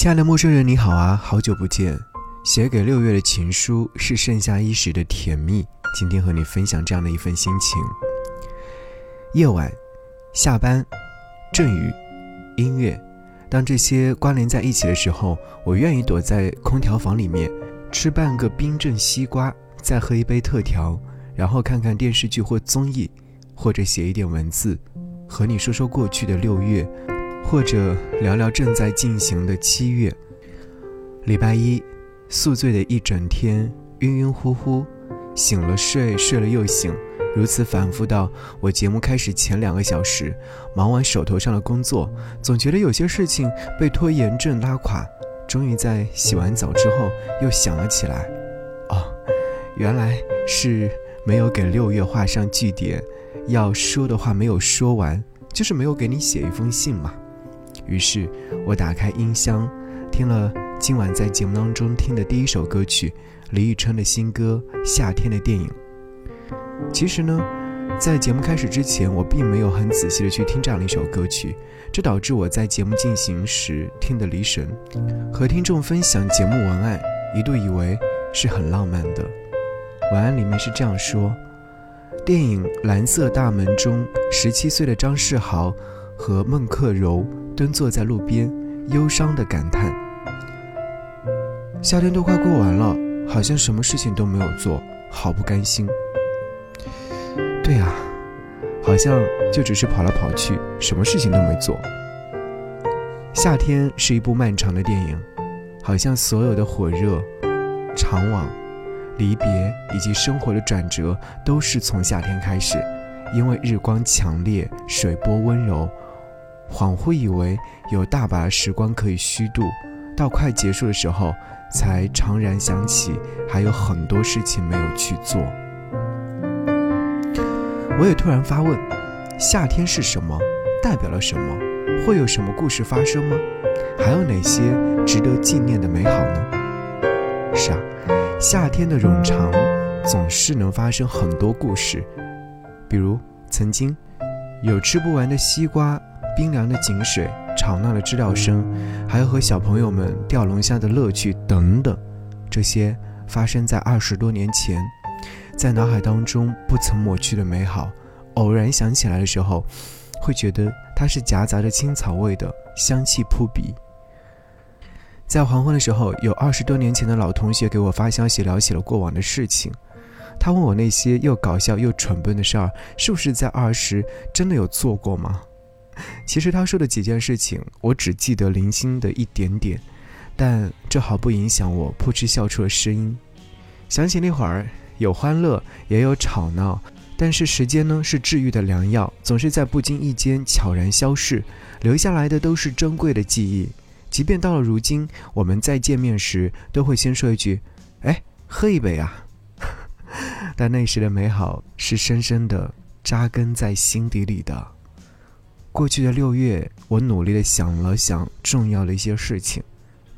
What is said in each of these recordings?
亲爱的陌生人，你好啊，好久不见。写给六月的情书是盛夏一时的甜蜜。今天和你分享这样的一份心情。夜晚，下班，阵雨，音乐，当这些关联在一起的时候，我愿意躲在空调房里面，吃半个冰镇西瓜，再喝一杯特调，然后看看电视剧或综艺，或者写一点文字，和你说说过去的六月。或者聊聊正在进行的七月。礼拜一，宿醉的一整天，晕晕乎乎，醒了睡，睡了又醒，如此反复到我节目开始前两个小时，忙完手头上的工作，总觉得有些事情被拖延症拉垮。终于在洗完澡之后，又想了起来，哦，原来是没有给六月画上句点，要说的话没有说完，就是没有给你写一封信嘛。于是，我打开音箱，听了今晚在节目当中听的第一首歌曲，李宇春的新歌《夏天的电影》。其实呢，在节目开始之前，我并没有很仔细的去听这样的一首歌曲，这导致我在节目进行时听得离神。和听众分享节目文案，一度以为是很浪漫的。文案里面是这样说：电影《蓝色大门》中，十七岁的张世豪和孟克柔。蹲坐在路边，忧伤地感叹：“夏天都快过完了，好像什么事情都没有做，好不甘心。”对啊，好像就只是跑来跑去，什么事情都没做。夏天是一部漫长的电影，好像所有的火热、长往、离别以及生活的转折，都是从夏天开始，因为日光强烈，水波温柔。恍惚以为有大把的时光可以虚度，到快结束的时候，才怅然想起还有很多事情没有去做。我也突然发问：夏天是什么？代表了什么？会有什么故事发生吗？还有哪些值得纪念的美好呢？是啊，夏天的冗长总是能发生很多故事，比如曾经有吃不完的西瓜。冰凉的井水，吵闹的知了声，还有和小朋友们钓龙虾的乐趣等等，这些发生在二十多年前，在脑海当中不曾抹去的美好，偶然想起来的时候，会觉得它是夹杂着青草味的，香气扑鼻。在黄昏的时候，有二十多年前的老同学给我发消息，聊起了过往的事情。他问我那些又搞笑又蠢笨的事儿，是不是在二十真的有做过吗？其实他说的几件事情，我只记得零星的一点点，但这毫不影响我扑哧笑出了声音。想起那会儿有欢乐，也有吵闹，但是时间呢是治愈的良药，总是在不经意间悄然消逝，留下来的都是珍贵的记忆。即便到了如今，我们再见面时都会先说一句：“哎，喝一杯啊。”但那时的美好是深深的扎根在心底里的。过去的六月，我努力的想了想重要的一些事情，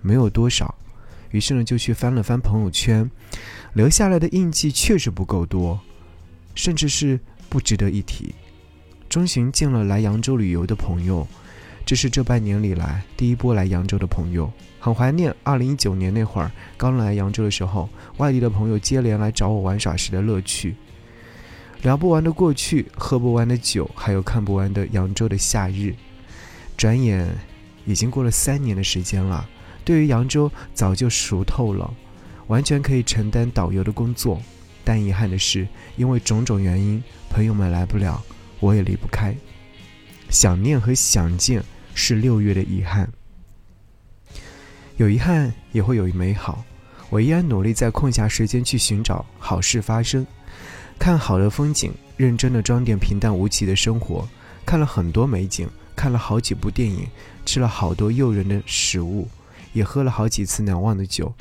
没有多少，于是呢就去翻了翻朋友圈，留下来的印记确实不够多，甚至是不值得一提。中旬见了来扬州旅游的朋友，这是这半年里来第一波来扬州的朋友，很怀念二零一九年那会儿刚来扬州的时候，外地的朋友接连来找我玩耍时的乐趣。聊不完的过去，喝不完的酒，还有看不完的扬州的夏日。转眼已经过了三年的时间了，对于扬州早就熟透了，完全可以承担导游的工作。但遗憾的是，因为种种原因，朋友们来不了，我也离不开。想念和想见是六月的遗憾，有遗憾也会有美好。我依然努力在空暇时间去寻找好事发生。看好的风景，认真的装点平淡无奇的生活，看了很多美景，看了好几部电影，吃了好多诱人的食物，也喝了好几次难忘的酒。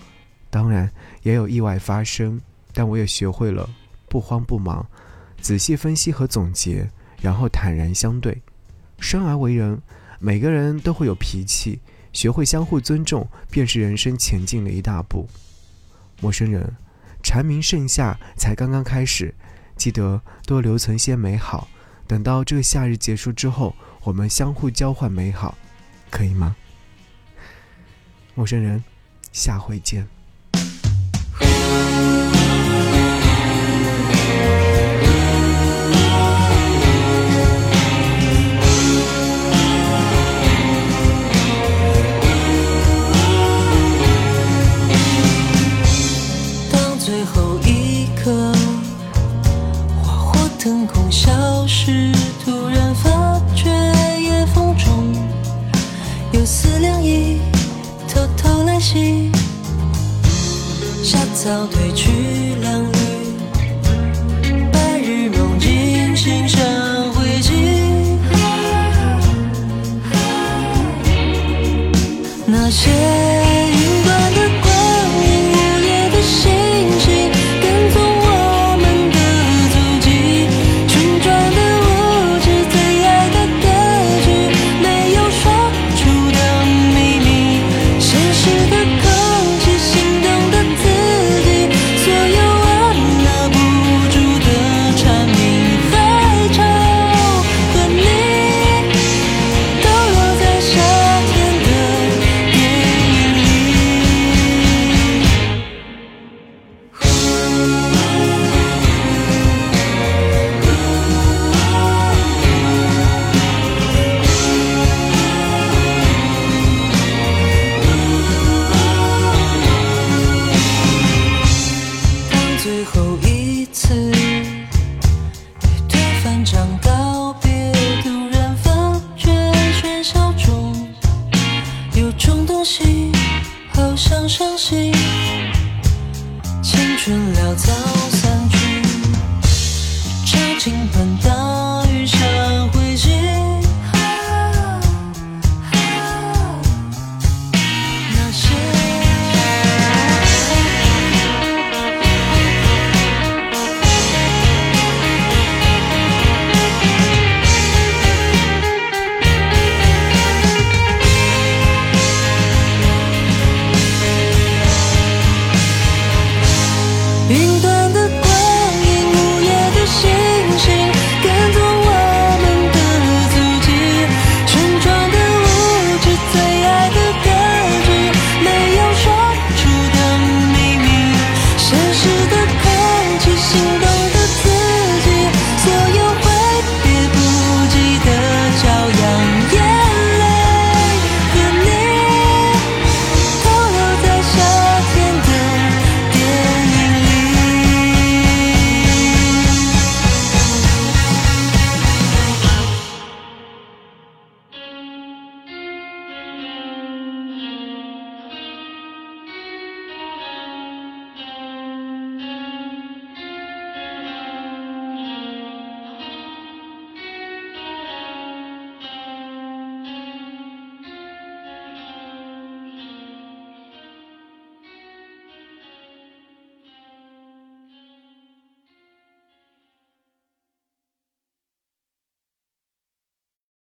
当然也有意外发生，但我也学会了不慌不忙，仔细分析和总结，然后坦然相对。生而为人，每个人都会有脾气，学会相互尊重，便是人生前进的一大步。陌生人，蝉鸣盛夏才刚刚开始。记得多留存些美好等到这个夏日结束之后我们相互交换美好可以吗？陌生人下回见。夏草褪去褴褛，白日梦惊醒时。次与对方讲告别，突然发觉喧嚣中有种东西，好像伤心。青春潦草散去，朝秦奔的。